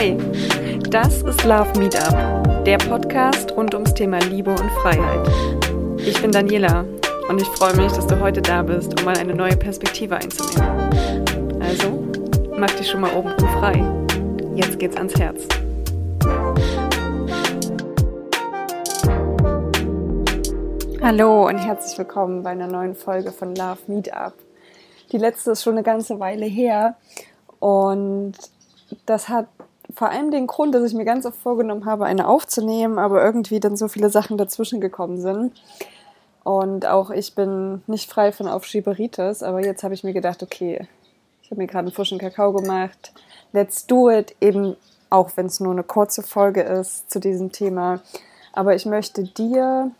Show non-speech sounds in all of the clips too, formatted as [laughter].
Hey, das ist Love Meetup, der Podcast rund ums Thema Liebe und Freiheit. Ich bin Daniela und ich freue mich, dass du heute da bist, um mal eine neue Perspektive einzunehmen. Also, mach dich schon mal oben frei. Jetzt geht's ans Herz. Hallo und herzlich willkommen bei einer neuen Folge von Love Meetup. Die letzte ist schon eine ganze Weile her und das hat vor allem den Grund, dass ich mir ganz oft vorgenommen habe, eine aufzunehmen, aber irgendwie dann so viele Sachen dazwischen gekommen sind. Und auch ich bin nicht frei von Aufschieberitis, aber jetzt habe ich mir gedacht, okay, ich habe mir gerade einen frischen Kakao gemacht. Let's do it, eben auch wenn es nur eine kurze Folge ist zu diesem Thema. Aber ich möchte dir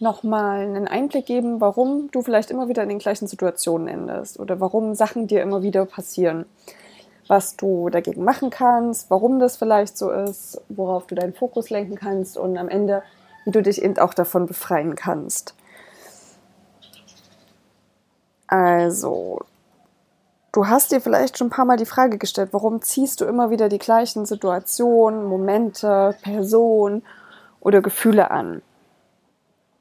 nochmal einen Einblick geben, warum du vielleicht immer wieder in den gleichen Situationen endest oder warum Sachen dir immer wieder passieren was du dagegen machen kannst, warum das vielleicht so ist, worauf du deinen Fokus lenken kannst und am Ende, wie du dich eben auch davon befreien kannst. Also, du hast dir vielleicht schon ein paar Mal die Frage gestellt, warum ziehst du immer wieder die gleichen Situationen, Momente, Personen oder Gefühle an?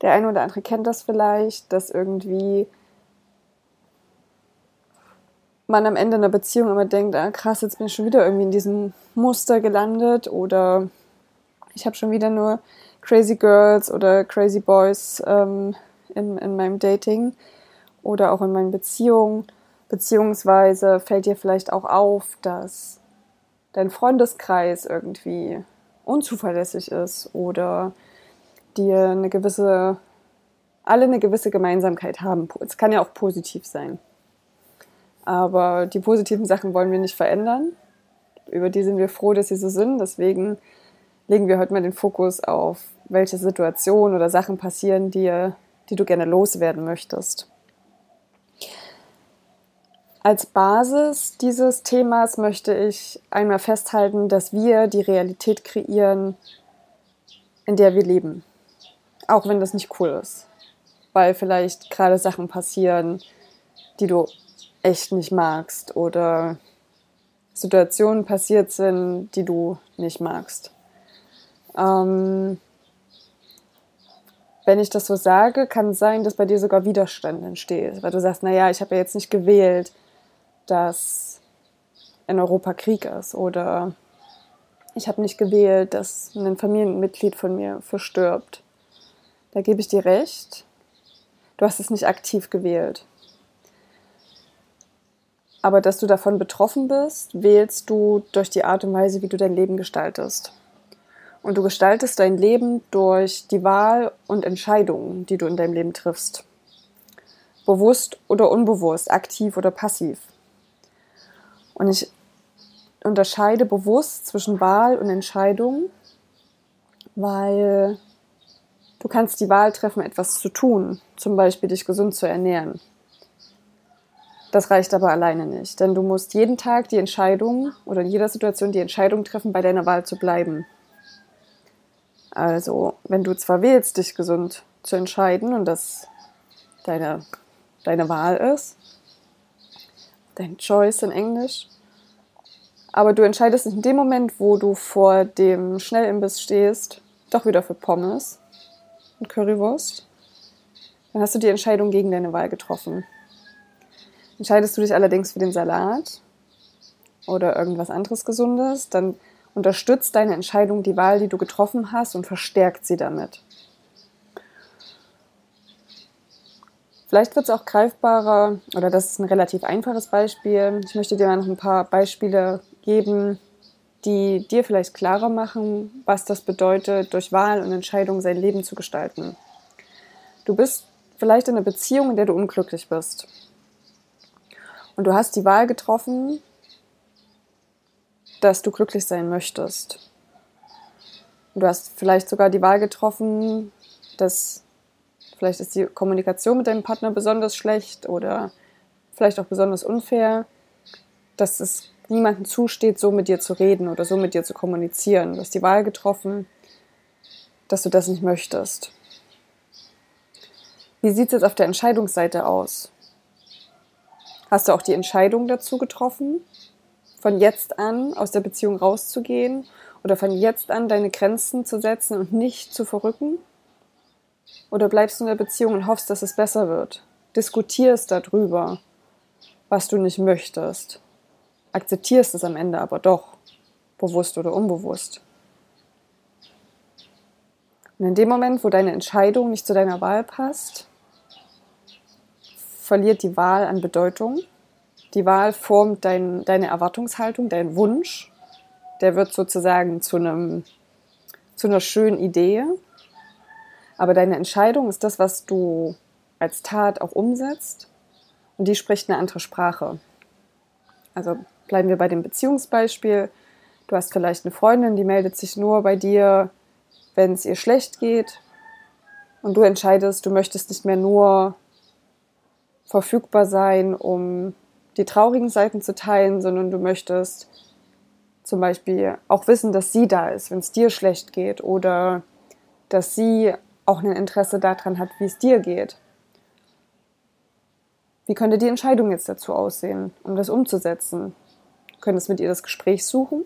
Der eine oder andere kennt das vielleicht, dass irgendwie man am Ende einer Beziehung immer denkt, ah, krass, jetzt bin ich schon wieder irgendwie in diesem Muster gelandet oder ich habe schon wieder nur Crazy Girls oder Crazy Boys ähm, in, in meinem Dating oder auch in meinen Beziehungen. Beziehungsweise fällt dir vielleicht auch auf, dass dein Freundeskreis irgendwie unzuverlässig ist oder dir eine gewisse, alle eine gewisse Gemeinsamkeit haben. Es kann ja auch positiv sein. Aber die positiven Sachen wollen wir nicht verändern. Über die sind wir froh, dass sie so sind. Deswegen legen wir heute mal den Fokus auf, welche Situationen oder Sachen passieren dir, die du gerne loswerden möchtest. Als Basis dieses Themas möchte ich einmal festhalten, dass wir die Realität kreieren, in der wir leben. Auch wenn das nicht cool ist. Weil vielleicht gerade Sachen passieren, die du echt nicht magst oder Situationen passiert sind, die du nicht magst. Ähm, wenn ich das so sage, kann es sein, dass bei dir sogar Widerstand entsteht, weil du sagst, naja, ich habe ja jetzt nicht gewählt, dass in Europa Krieg ist oder ich habe nicht gewählt, dass ein Familienmitglied von mir verstirbt. Da gebe ich dir recht. Du hast es nicht aktiv gewählt aber dass du davon betroffen bist, wählst du durch die Art und Weise, wie du dein Leben gestaltest. Und du gestaltest dein Leben durch die Wahl und Entscheidungen, die du in deinem Leben triffst. Bewusst oder unbewusst, aktiv oder passiv. Und ich unterscheide bewusst zwischen Wahl und Entscheidung, weil du kannst die Wahl treffen, etwas zu tun, zum Beispiel dich gesund zu ernähren. Das reicht aber alleine nicht, denn du musst jeden Tag die Entscheidung oder in jeder Situation die Entscheidung treffen, bei deiner Wahl zu bleiben. Also, wenn du zwar wählst, dich gesund zu entscheiden und das deine, deine Wahl ist, dein Choice in Englisch, aber du entscheidest in dem Moment, wo du vor dem Schnellimbiss stehst, doch wieder für Pommes und Currywurst, dann hast du die Entscheidung gegen deine Wahl getroffen. Entscheidest du dich allerdings für den Salat oder irgendwas anderes Gesundes, dann unterstützt deine Entscheidung die Wahl, die du getroffen hast und verstärkt sie damit. Vielleicht wird es auch greifbarer, oder das ist ein relativ einfaches Beispiel. Ich möchte dir mal noch ein paar Beispiele geben, die dir vielleicht klarer machen, was das bedeutet, durch Wahl und Entscheidung sein Leben zu gestalten. Du bist vielleicht in einer Beziehung, in der du unglücklich bist. Und du hast die Wahl getroffen, dass du glücklich sein möchtest. Und du hast vielleicht sogar die Wahl getroffen, dass vielleicht ist die Kommunikation mit deinem Partner besonders schlecht oder vielleicht auch besonders unfair, dass es niemandem zusteht, so mit dir zu reden oder so mit dir zu kommunizieren. Du hast die Wahl getroffen, dass du das nicht möchtest. Wie sieht es jetzt auf der Entscheidungsseite aus? Hast du auch die Entscheidung dazu getroffen, von jetzt an aus der Beziehung rauszugehen oder von jetzt an deine Grenzen zu setzen und nicht zu verrücken? Oder bleibst du in der Beziehung und hoffst, dass es besser wird? Diskutierst darüber, was du nicht möchtest. Akzeptierst es am Ende aber doch, bewusst oder unbewusst. Und in dem Moment, wo deine Entscheidung nicht zu deiner Wahl passt, verliert die Wahl an Bedeutung. Die Wahl formt dein, deine Erwartungshaltung, dein Wunsch. Der wird sozusagen zu, einem, zu einer schönen Idee. Aber deine Entscheidung ist das, was du als Tat auch umsetzt. Und die spricht eine andere Sprache. Also bleiben wir bei dem Beziehungsbeispiel. Du hast vielleicht eine Freundin, die meldet sich nur bei dir, wenn es ihr schlecht geht. Und du entscheidest, du möchtest nicht mehr nur verfügbar sein, um die traurigen Seiten zu teilen, sondern du möchtest zum Beispiel auch wissen, dass sie da ist, wenn es dir schlecht geht oder dass sie auch ein Interesse daran hat, wie es dir geht. Wie könnte die Entscheidung jetzt dazu aussehen, um das umzusetzen? Du könntest mit ihr das Gespräch suchen.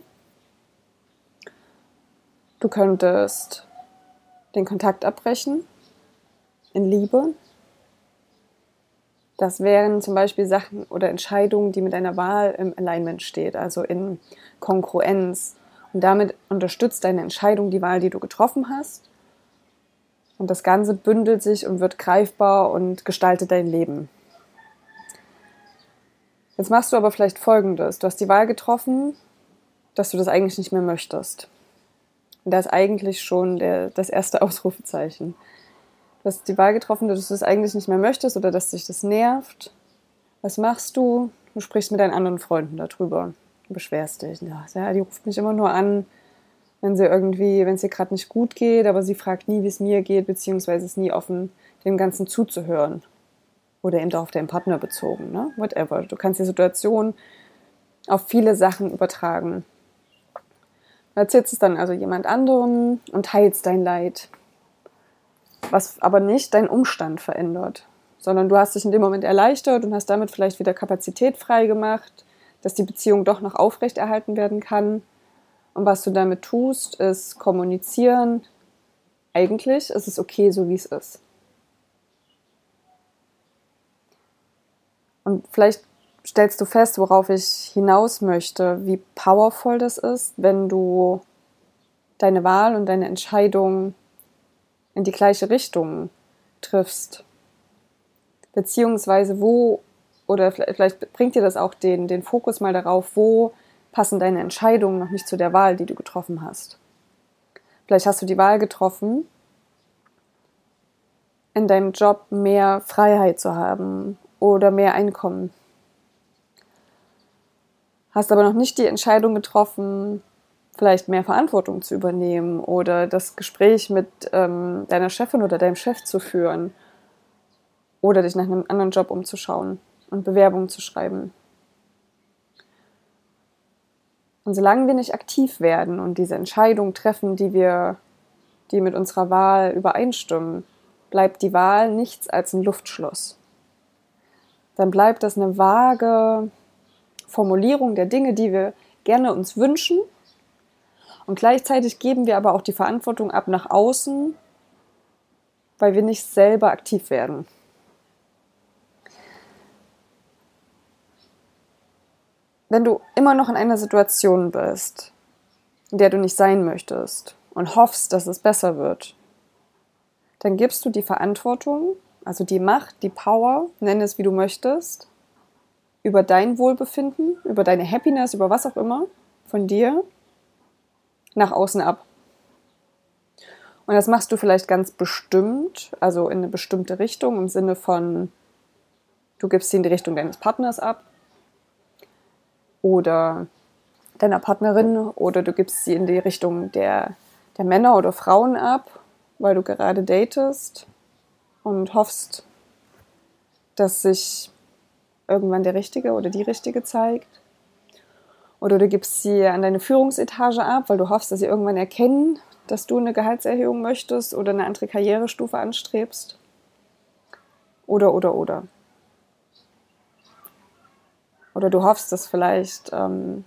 Du könntest den Kontakt abbrechen in Liebe. Das wären zum Beispiel Sachen oder Entscheidungen, die mit deiner Wahl im Alignment steht, also in Kongruenz. Und damit unterstützt deine Entscheidung die Wahl, die du getroffen hast. Und das Ganze bündelt sich und wird greifbar und gestaltet dein Leben. Jetzt machst du aber vielleicht Folgendes. Du hast die Wahl getroffen, dass du das eigentlich nicht mehr möchtest. Und da ist eigentlich schon der, das erste [laughs] Ausrufezeichen. Du hast die Wahl getroffen, dass du es eigentlich nicht mehr möchtest oder dass dich das nervt. Was machst du? Du sprichst mit deinen anderen Freunden darüber. Du beschwerst dich. Ja, die ruft mich immer nur an, wenn sie irgendwie, wenn es ihr gerade nicht gut geht, aber sie fragt nie, wie es mir geht, beziehungsweise ist nie offen, dem Ganzen zuzuhören. Oder eben auch auf deinen Partner bezogen, ne? Whatever. Du kannst die Situation auf viele Sachen übertragen. Du erzählst es dann also jemand anderem und teilst dein Leid was aber nicht deinen Umstand verändert, sondern du hast dich in dem Moment erleichtert und hast damit vielleicht wieder Kapazität frei gemacht, dass die Beziehung doch noch aufrechterhalten werden kann. Und was du damit tust, ist kommunizieren. Eigentlich ist es okay, so wie es ist. Und vielleicht stellst du fest, worauf ich hinaus möchte, wie powerful das ist, wenn du deine Wahl und deine Entscheidung in die gleiche Richtung triffst. Beziehungsweise wo, oder vielleicht bringt dir das auch den, den Fokus mal darauf, wo passen deine Entscheidungen noch nicht zu der Wahl, die du getroffen hast. Vielleicht hast du die Wahl getroffen, in deinem Job mehr Freiheit zu haben oder mehr Einkommen. Hast aber noch nicht die Entscheidung getroffen, vielleicht mehr Verantwortung zu übernehmen oder das Gespräch mit ähm, deiner Chefin oder deinem Chef zu führen oder dich nach einem anderen Job umzuschauen und Bewerbungen zu schreiben. Und solange wir nicht aktiv werden und diese Entscheidung treffen, die wir, die mit unserer Wahl übereinstimmen, bleibt die Wahl nichts als ein Luftschloss. Dann bleibt das eine vage Formulierung der Dinge, die wir gerne uns wünschen, und gleichzeitig geben wir aber auch die Verantwortung ab nach außen, weil wir nicht selber aktiv werden. Wenn du immer noch in einer Situation bist, in der du nicht sein möchtest und hoffst, dass es besser wird, dann gibst du die Verantwortung, also die Macht, die Power, nenn es wie du möchtest, über dein Wohlbefinden, über deine Happiness, über was auch immer von dir nach außen ab. Und das machst du vielleicht ganz bestimmt, also in eine bestimmte Richtung, im Sinne von, du gibst sie in die Richtung deines Partners ab oder deiner Partnerin oder du gibst sie in die Richtung der, der Männer oder Frauen ab, weil du gerade datest und hoffst, dass sich irgendwann der Richtige oder die Richtige zeigt. Oder du gibst sie an deine Führungsetage ab, weil du hoffst, dass sie irgendwann erkennen, dass du eine Gehaltserhöhung möchtest oder eine andere Karrierestufe anstrebst. Oder, oder, oder. Oder du hoffst, dass vielleicht ähm,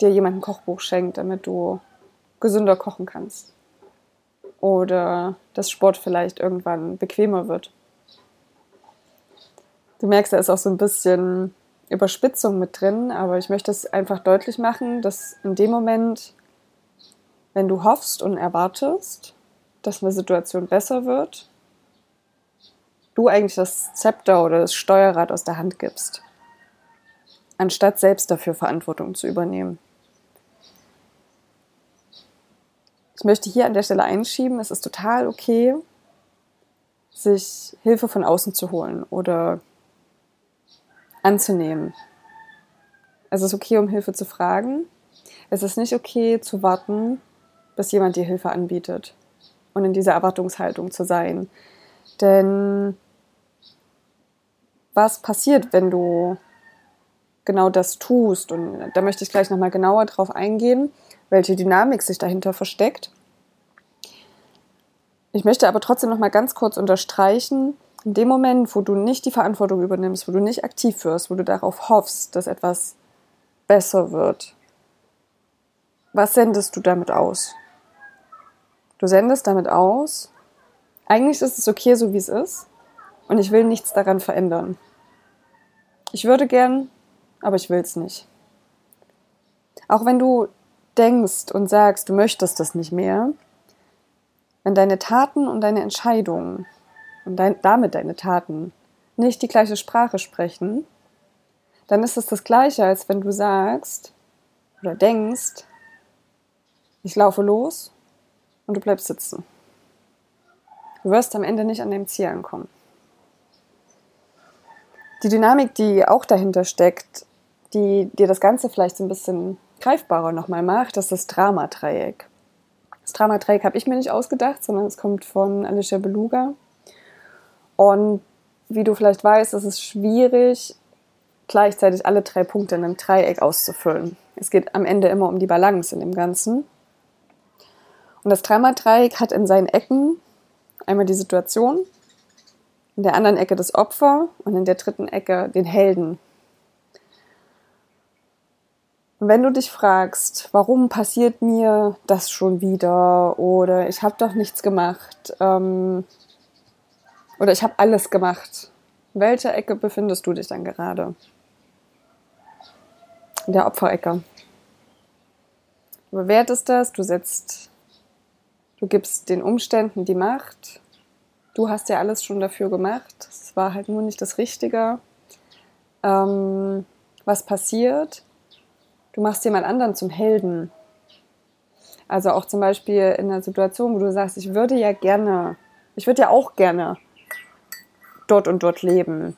dir jemand ein Kochbuch schenkt, damit du gesünder kochen kannst. Oder dass Sport vielleicht irgendwann bequemer wird. Du merkst, da ist auch so ein bisschen Überspitzung mit drin, aber ich möchte es einfach deutlich machen, dass in dem Moment, wenn du hoffst und erwartest, dass eine Situation besser wird, du eigentlich das Zepter oder das Steuerrad aus der Hand gibst, anstatt selbst dafür Verantwortung zu übernehmen. Ich möchte hier an der Stelle einschieben, es ist total okay, sich Hilfe von außen zu holen oder anzunehmen. Es ist okay, um Hilfe zu fragen. Es ist nicht okay zu warten, bis jemand dir Hilfe anbietet und in dieser Erwartungshaltung zu sein. Denn was passiert, wenn du genau das tust? Und da möchte ich gleich nochmal genauer drauf eingehen, welche Dynamik sich dahinter versteckt. Ich möchte aber trotzdem nochmal ganz kurz unterstreichen, in dem Moment, wo du nicht die Verantwortung übernimmst, wo du nicht aktiv wirst, wo du darauf hoffst, dass etwas besser wird, was sendest du damit aus? Du sendest damit aus, eigentlich ist es okay, so wie es ist, und ich will nichts daran verändern. Ich würde gern, aber ich will es nicht. Auch wenn du denkst und sagst, du möchtest das nicht mehr, wenn deine Taten und deine Entscheidungen und dein, damit deine Taten nicht die gleiche Sprache sprechen, dann ist es das gleiche, als wenn du sagst oder denkst, ich laufe los und du bleibst sitzen. Du wirst am Ende nicht an deinem Ziel ankommen. Die Dynamik, die auch dahinter steckt, die dir das Ganze vielleicht so ein bisschen greifbarer nochmal macht, das ist das Dramadreieck. Das Dramadreieck habe ich mir nicht ausgedacht, sondern es kommt von Alicia Beluga. Und wie du vielleicht weißt, ist es schwierig, gleichzeitig alle drei Punkte in einem Dreieck auszufüllen. Es geht am Ende immer um die Balance in dem Ganzen. Und das Dramadreieck hat in seinen Ecken einmal die Situation, in der anderen Ecke das Opfer und in der dritten Ecke den Helden. Und wenn du dich fragst, warum passiert mir das schon wieder oder ich habe doch nichts gemacht ähm, oder ich habe alles gemacht, in welcher Ecke befindest du dich dann gerade? In der Opferecke. Du bewertest das, du setzt, du gibst den Umständen die Macht. Du hast ja alles schon dafür gemacht. Es war halt nur nicht das Richtige. Ähm, was passiert? Du machst jemand anderen zum Helden. Also auch zum Beispiel in einer Situation, wo du sagst, ich würde ja gerne, ich würde ja auch gerne dort und dort leben,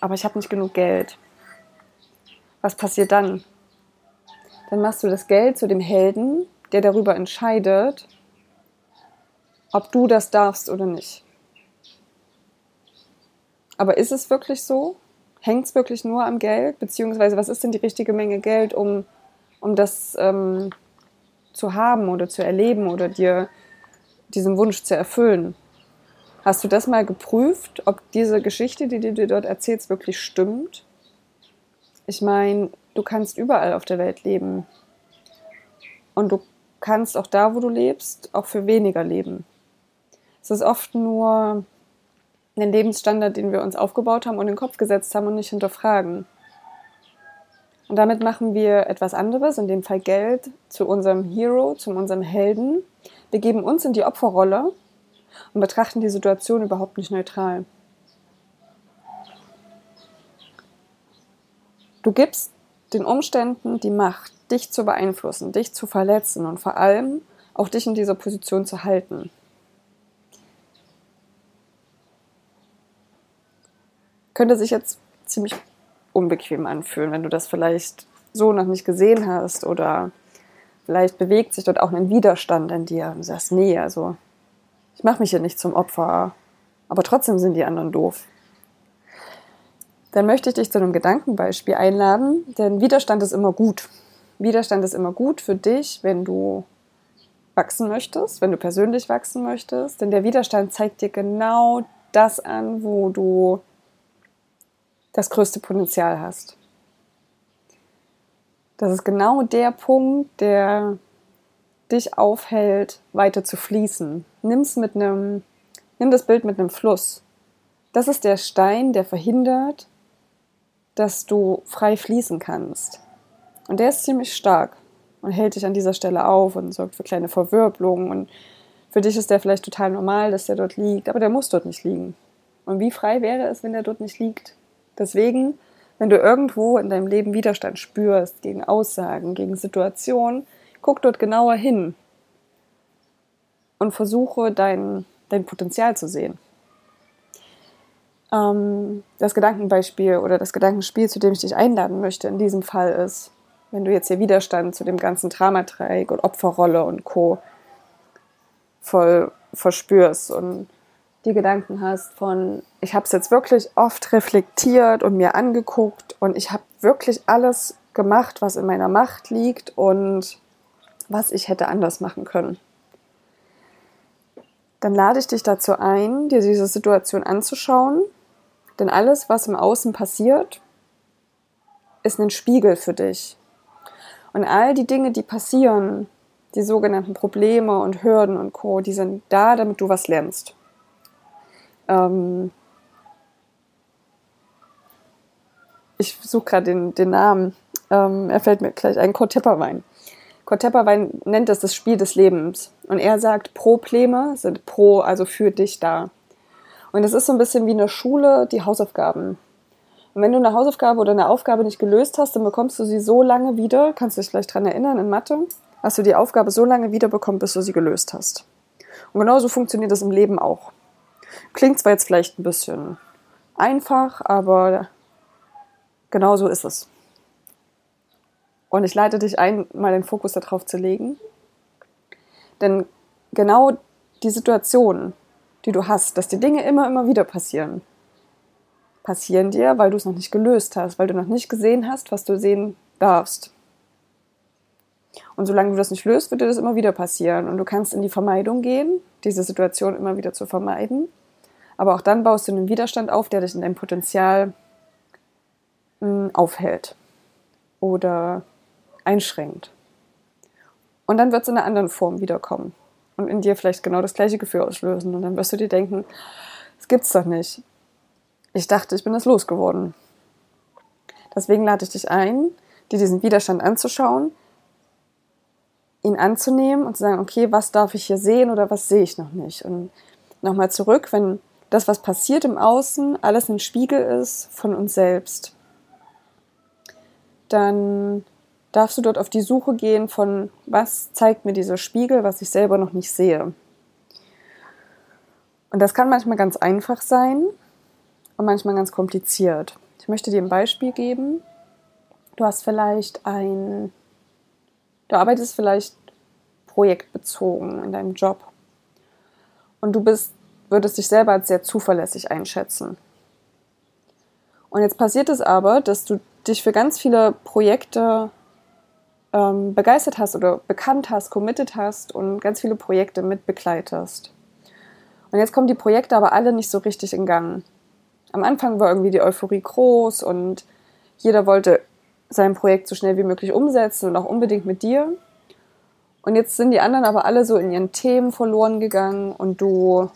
aber ich habe nicht genug Geld. Was passiert dann? Dann machst du das Geld zu dem Helden, der darüber entscheidet, ob du das darfst oder nicht. Aber ist es wirklich so? hängt es wirklich nur am Geld? Beziehungsweise was ist denn die richtige Menge Geld, um, um das ähm, zu haben oder zu erleben oder dir diesen Wunsch zu erfüllen? Hast du das mal geprüft, ob diese Geschichte, die du dir dort erzählst, wirklich stimmt? Ich meine, du kannst überall auf der Welt leben. Und du kannst auch da, wo du lebst, auch für weniger leben. Es ist oft nur den Lebensstandard, den wir uns aufgebaut haben und in den Kopf gesetzt haben und nicht hinterfragen. Und damit machen wir etwas anderes, in dem Fall Geld, zu unserem Hero, zu unserem Helden. Wir geben uns in die Opferrolle und betrachten die Situation überhaupt nicht neutral. Du gibst den Umständen die Macht, dich zu beeinflussen, dich zu verletzen und vor allem auch dich in dieser Position zu halten. könnte sich jetzt ziemlich unbequem anfühlen, wenn du das vielleicht so noch nicht gesehen hast oder vielleicht bewegt sich dort auch ein Widerstand in dir und du sagst, nee, also ich mache mich hier nicht zum Opfer, aber trotzdem sind die anderen doof. Dann möchte ich dich zu einem Gedankenbeispiel einladen, denn Widerstand ist immer gut. Widerstand ist immer gut für dich, wenn du wachsen möchtest, wenn du persönlich wachsen möchtest, denn der Widerstand zeigt dir genau das an, wo du das größte Potenzial hast. Das ist genau der Punkt, der dich aufhält, weiter zu fließen. Nimm's mit einem, nimm das Bild mit einem Fluss. Das ist der Stein, der verhindert, dass du frei fließen kannst. Und der ist ziemlich stark und hält dich an dieser Stelle auf und sorgt für kleine Verwirbelungen. Und für dich ist der vielleicht total normal, dass der dort liegt, aber der muss dort nicht liegen. Und wie frei wäre es, wenn der dort nicht liegt? Deswegen, wenn du irgendwo in deinem Leben Widerstand spürst gegen Aussagen, gegen Situationen, guck dort genauer hin und versuche dein, dein Potenzial zu sehen. Ähm, das Gedankenbeispiel oder das Gedankenspiel, zu dem ich dich einladen möchte in diesem Fall ist, wenn du jetzt hier Widerstand zu dem ganzen Dramatreieck und Opferrolle und Co. voll verspürst und die Gedanken hast von, ich habe es jetzt wirklich oft reflektiert und mir angeguckt und ich habe wirklich alles gemacht, was in meiner Macht liegt und was ich hätte anders machen können. Dann lade ich dich dazu ein, dir diese Situation anzuschauen, denn alles, was im Außen passiert, ist ein Spiegel für dich. Und all die Dinge, die passieren, die sogenannten Probleme und Hürden und Co., die sind da, damit du was lernst. Ähm ich suche gerade den, den Namen. Ähm, er fällt mir gleich ein, Kurt Tepperwein. Tepperwein nennt das das Spiel des Lebens. Und er sagt, Probleme sind pro, also für dich da. Und es ist so ein bisschen wie eine Schule, die Hausaufgaben. Und wenn du eine Hausaufgabe oder eine Aufgabe nicht gelöst hast, dann bekommst du sie so lange wieder, kannst du dich vielleicht daran erinnern, in Mathe, hast du die Aufgabe so lange wiederbekommen, bis du sie gelöst hast. Und genauso funktioniert das im Leben auch. Klingt zwar jetzt vielleicht ein bisschen einfach, aber genau so ist es. Und ich leite dich ein, mal den Fokus darauf zu legen. Denn genau die Situation, die du hast, dass die Dinge immer, immer wieder passieren, passieren dir, weil du es noch nicht gelöst hast, weil du noch nicht gesehen hast, was du sehen darfst. Und solange du das nicht löst, wird dir das immer wieder passieren. Und du kannst in die Vermeidung gehen, diese Situation immer wieder zu vermeiden. Aber auch dann baust du einen Widerstand auf, der dich in deinem Potenzial mh, hm, aufhält oder einschränkt. Und dann wird es in einer anderen Form wiederkommen und in dir vielleicht genau das gleiche Gefühl auslösen. Und dann wirst du dir denken, das gibt's doch nicht. Ich dachte, ich bin das losgeworden. Deswegen lade ich dich ein, dir diesen Widerstand anzuschauen, ihn anzunehmen und zu sagen, okay, was darf ich hier sehen oder was sehe ich noch nicht? Und nochmal zurück, wenn das, was passiert im Außen, alles ein Spiegel ist von uns selbst, dann darfst du dort auf die Suche gehen von, was zeigt mir dieser Spiegel, was ich selber noch nicht sehe. Und das kann manchmal ganz einfach sein und manchmal ganz kompliziert. Ich möchte dir ein Beispiel geben. Du hast vielleicht ein, du arbeitest vielleicht projektbezogen in deinem Job und du bist würdest dich selber als sehr zuverlässig einschätzen. Und jetzt passiert es aber, dass du dich für ganz viele Projekte ähm, begeistert hast oder bekannt hast, committed hast und ganz viele Projekte mit begleitest. Und jetzt kommen die Projekte aber alle nicht so richtig in Gang. Am Anfang war irgendwie die Euphorie groß und jeder wollte sein Projekt so schnell wie möglich umsetzen und auch unbedingt mit dir. Und jetzt sind die anderen aber alle so in ihren Themen verloren gegangen und du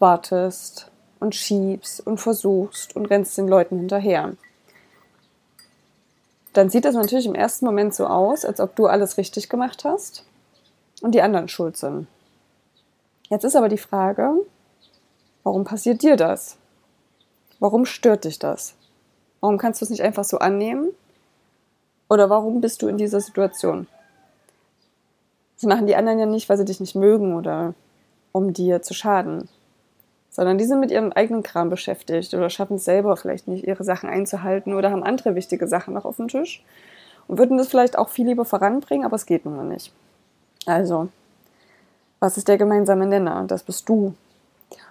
wartest und schiebst und versuchst und rennst den Leuten hinterher. Dann sieht das natürlich im ersten Moment so aus, als ob du alles richtig gemacht hast und die anderen schuld sind. Jetzt ist aber die Frage, warum passiert dir das? Warum stört dich das? Warum kannst du es nicht einfach so annehmen? Oder warum bist du in dieser Situation? Das machen die anderen ja nicht, weil sie dich nicht mögen oder um dir zu schaden sondern die sind mit ihrem eigenen Kram beschäftigt oder schaffen es selber vielleicht nicht, ihre Sachen einzuhalten oder haben andere wichtige Sachen noch auf dem Tisch und würden das vielleicht auch viel lieber voranbringen, aber es geht nun mal nicht. Also, was ist der gemeinsame Nenner? Das bist du.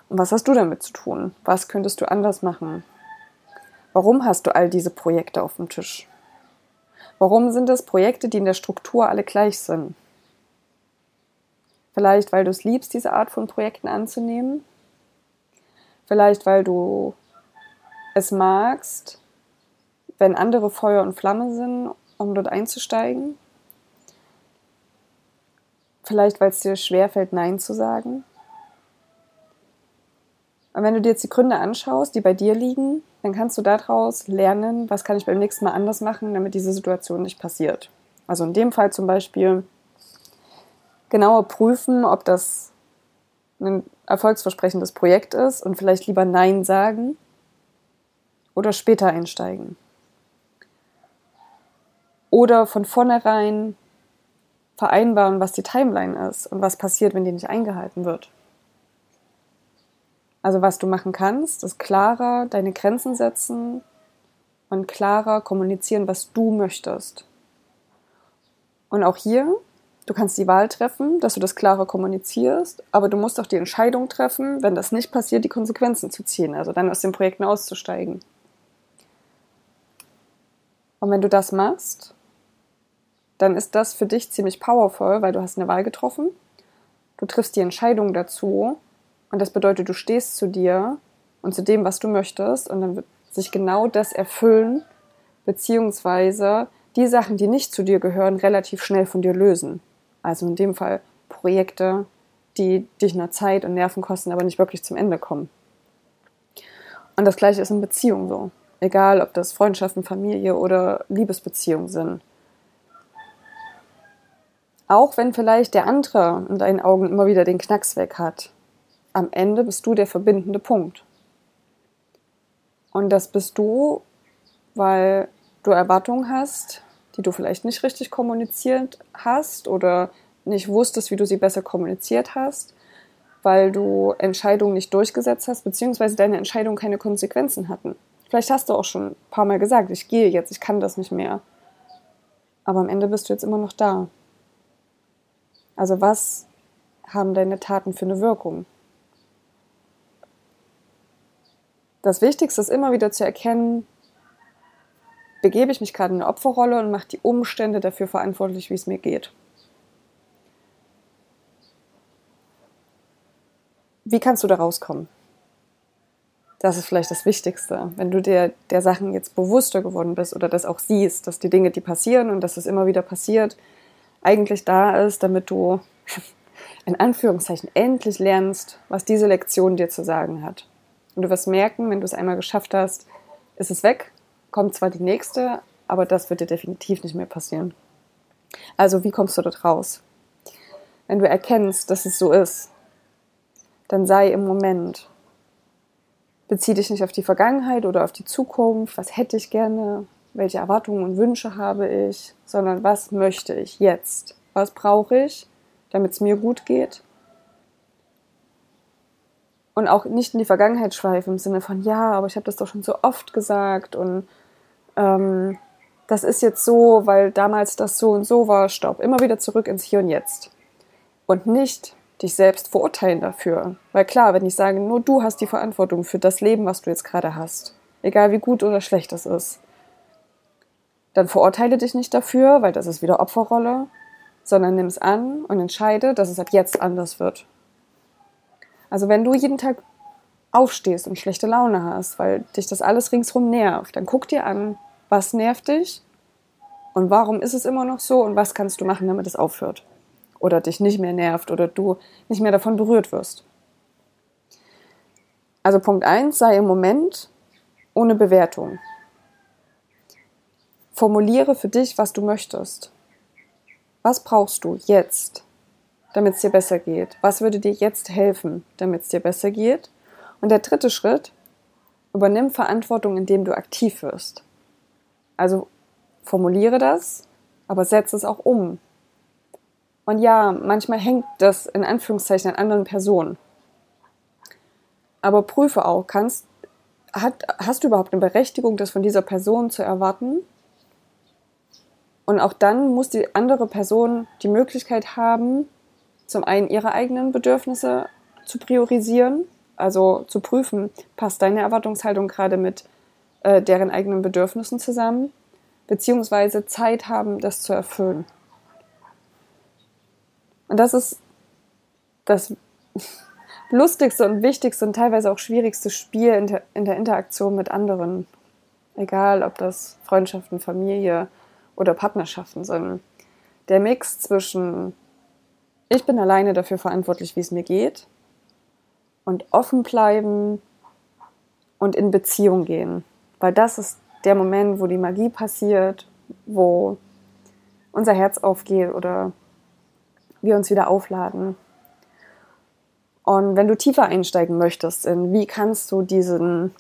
Und was hast du damit zu tun? Was könntest du anders machen? Warum hast du all diese Projekte auf dem Tisch? Warum sind das Projekte, die in der Struktur alle gleich sind? Vielleicht, weil du es liebst, diese Art von Projekten anzunehmen, Vielleicht, weil du es magst, wenn andere Feuer und Flamme sind um dort einzusteigen? Vielleicht, weil es dir schwerfällt, Nein zu sagen? Und wenn du dir jetzt die Gründe anschaust, die bei dir liegen, dann kannst du daraus lernen, was kann ich beim nächsten Mal anders machen, damit diese Situation nicht passiert. Also in dem Fall zum Beispiel genauer prüfen, ob das ein erfolgsversprechendes Projekt ist und vielleicht lieber Nein sagen oder später einsteigen. Oder von vornherein vereinbaren, was die Timeline ist und was passiert, wenn die nicht eingehalten wird. Also was du machen kannst, ist klarer deine Grenzen setzen und klarer kommunizieren, was du möchtest. Und auch hier, du kannst die Wahl treffen, dass du das klarer kommunizierst, aber du musst auch die Entscheidung treffen, wenn das nicht passiert, die Konsequenzen zu ziehen, also dann aus den Projekten auszusteigen. Und wenn du das machst, dann ist das für dich ziemlich powerful, weil du hast eine Wahl getroffen. Du triffst die Entscheidung dazu und das bedeutet, du stehst zu dir und zu dem, was du möchtest. Und dann wird sich genau das erfüllen, beziehungsweise die Sachen, die nicht zu dir gehören, relativ schnell von dir lösen. Also in dem Fall Projekte, die dich nur Zeit und Nerven kosten, aber nicht wirklich zum Ende kommen. Und das gleiche ist in Beziehungen so. Egal, ob das Freundschaften, Familie oder Liebesbeziehungen sind. Auch wenn vielleicht der andere in deinen Augen immer wieder den Knacks weg hat, am Ende bist du der verbindende Punkt. Und das bist du, weil du Erwartungen hast, die du vielleicht nicht richtig kommuniziert hast oder nicht wusstest, wie du sie besser kommuniziert hast, weil du Entscheidungen nicht durchgesetzt hast, beziehungsweise deine Entscheidungen keine Konsequenzen hatten. Vielleicht hast du auch schon ein paar Mal gesagt, ich gehe jetzt, ich kann das nicht mehr. Aber am Ende bist du jetzt immer noch da. Also was haben deine Taten für eine Wirkung? das Wichtigste ist immer wieder zu erkennen, begebe ich mich gerade in eine Opferrolle und mache die Umstände dafür verantwortlich, wie es mir geht. Wie kannst du da rauskommen? Das ist vielleicht das Wichtigste. Wenn du dir der Sachen jetzt bewusster geworden bist oder das auch siehst, dass die Dinge, die passieren und dass es immer wieder passiert, eigentlich da ist, damit du [laughs] in Anführungszeichen endlich lernst, was diese Lektion dir zu sagen hat. Und du wirst merken, wenn du es einmal geschafft hast, ist es weg, kommt zwar die nächste, aber das wird dir definitiv nicht mehr passieren. Also wie kommst du dort raus? Wenn du erkennst, dass es so ist, dann sei im Moment. Bezieh dich nicht auf die Vergangenheit oder auf die Zukunft, was hätte ich gerne, welche Erwartungen und Wünsche habe ich, sondern was möchte ich jetzt? Was brauche ich, damit es mir gut geht? und auch nicht in die Vergangenheit schweifen im Sinne von, ja, aber ich habe das doch schon so oft gesagt und ähm, das ist jetzt so, weil damals das so und so war. Stopp, immer wieder zurück ins Hier und Jetzt. Und nicht dich selbst verurteilen dafür. Weil klar, wenn ich sage, nur du hast die Verantwortung für das Leben, was du jetzt gerade hast, egal wie gut oder schlecht es ist, dann verurteile dich nicht dafür, weil das ist wieder Opferrolle, sondern nimm es an und entscheide, dass es ab jetzt anders wird. Also wenn du jeden Tag aufstehst und schlechte Laune hast, weil dich das alles ringsrum nervt, dann guck dir an, was nervt dich und warum ist es immer noch so und was kannst du machen, damit es aufhört oder dich nicht mehr nervt oder du nicht mehr davon berührt wirst. Also Punkt 1 sei im Moment ohne Bewertung. Formuliere für dich, was du möchtest. Was brauchst du jetzt? damit es dir besser geht? Was würde dir jetzt helfen, damit es dir besser geht? Und der dritte Schritt, übernimm Verantwortung, indem du aktiv wirst. Also formuliere das, aber setze es auch um. Und ja, manchmal hängt das in Anführungszeichen an anderen Personen. Aber prüfe auch, kannst, hat, hast du überhaupt eine Berechtigung, das von dieser Person zu erwarten? Und auch dann muss die andere Person die Möglichkeit haben, zum einen ihre eigenen Bedürfnisse zu priorisieren, also zu prüfen, passt deine Erwartungshaltung gerade mit äh, deren eigenen Bedürfnissen zusammen, beziehungsweise Zeit haben, das zu erfüllen. Und das ist das [laughs] lustigste und wichtigste und teilweise auch schwierigste Spiel in der, in der Interaktion mit anderen. Egal, ob das Freundschaften, Familie oder Partnerschaften, sondern der Mix zwischen ich bin alleine dafür verantwortlich, wie es mir geht und offen bleiben und in Beziehung gehen. Weil das ist der Moment, wo die Magie passiert, wo unser Herz aufgeht oder wir uns wieder aufladen. Und wenn du tiefer einsteigen möchtest, in wie kannst du diesen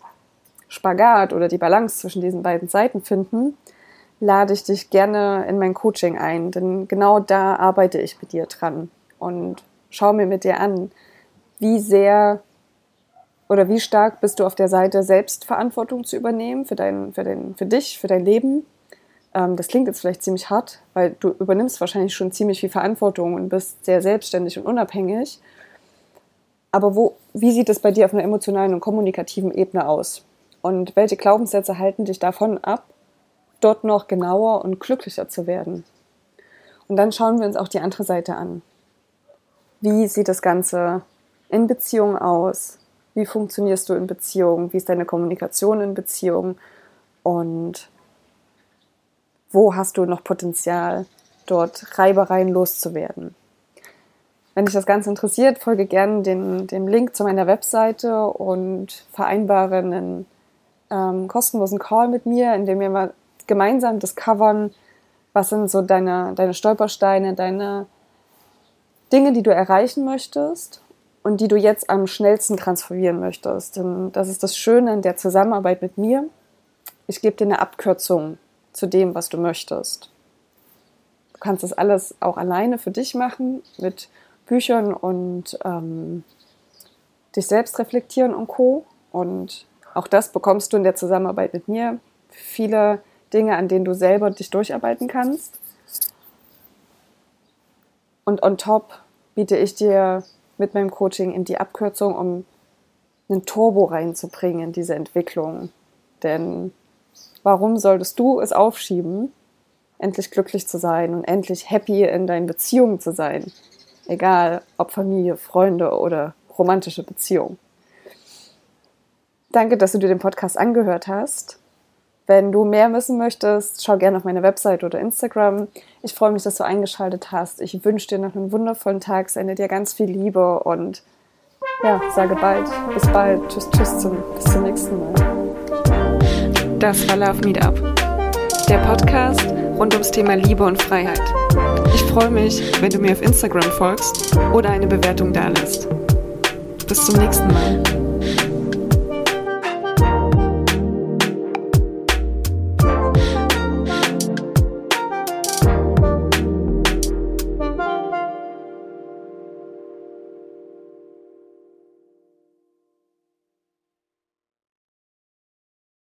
Spagat oder die Balance zwischen diesen beiden Seiten finden, lade ich dich gerne in mein Coaching ein, denn genau da arbeite ich mit dir dran und schau mir mit dir an, wie sehr oder wie stark bist du auf der Seite, Selbstverantwortung zu übernehmen für, dein, für, dein, für dich, für dein Leben. Ähm, das klingt jetzt vielleicht ziemlich hart, weil du übernimmst wahrscheinlich schon ziemlich viel Verantwortung und bist sehr selbstständig und unabhängig. Aber wo, wie sieht es bei dir auf einer emotionalen und kommunikativen Ebene aus? Und welche Glaubenssätze halten dich davon ab, dort noch genauer und glücklicher zu werden? Und dann schauen wir uns auch die andere Seite an. Wie sieht das Ganze in Beziehung aus? Wie funktionierst du in Beziehung? Wie ist deine Kommunikation in Beziehung? Und wo hast du noch Potenzial, dort Reibereien loszuwerden? Wenn dich das Ganze interessiert, folge gerne den, dem Link zu meiner Webseite und vereinbare einen ähm, kostenlosen Call mit mir, in dem wir mal gemeinsam discovern, was sind so deine, deine Stolpersteine, deine Dinge, die du erreichen möchtest und die du jetzt am schnellsten transformieren möchtest. Denn das ist das Schöne in der Zusammenarbeit mit mir. Ich gebe dir eine Abkürzung zu dem, was du möchtest. Du kannst das alles auch alleine für dich machen, mit Büchern und ähm, dich selbst reflektieren und Co. Und auch das bekommst du in der Zusammenarbeit mit mir. Viele Dinge, an denen du selber dich durcharbeiten kannst. Und on top biete ich dir mit meinem Coaching in die Abkürzung, um einen Turbo reinzubringen in diese Entwicklung. Denn warum solltest du es aufschieben, endlich glücklich zu sein und endlich happy in deinen Beziehungen zu sein? Egal ob Familie, Freunde oder romantische Beziehung. Danke, dass du dir den Podcast angehört hast. Wenn du mehr wissen möchtest, schau gerne auf meine Website oder Instagram. Ich freue mich, dass du eingeschaltet hast. Ich wünsche dir noch einen wundervollen Tag, sende dir ganz viel Liebe und ja, sage bald. Bis bald. Tschüss, tschüss, zum, bis zum nächsten Mal. Das war Love Meetup, der Podcast rund ums Thema Liebe und Freiheit. Ich freue mich, wenn du mir auf Instagram folgst oder eine Bewertung dalässt. Bis zum nächsten Mal.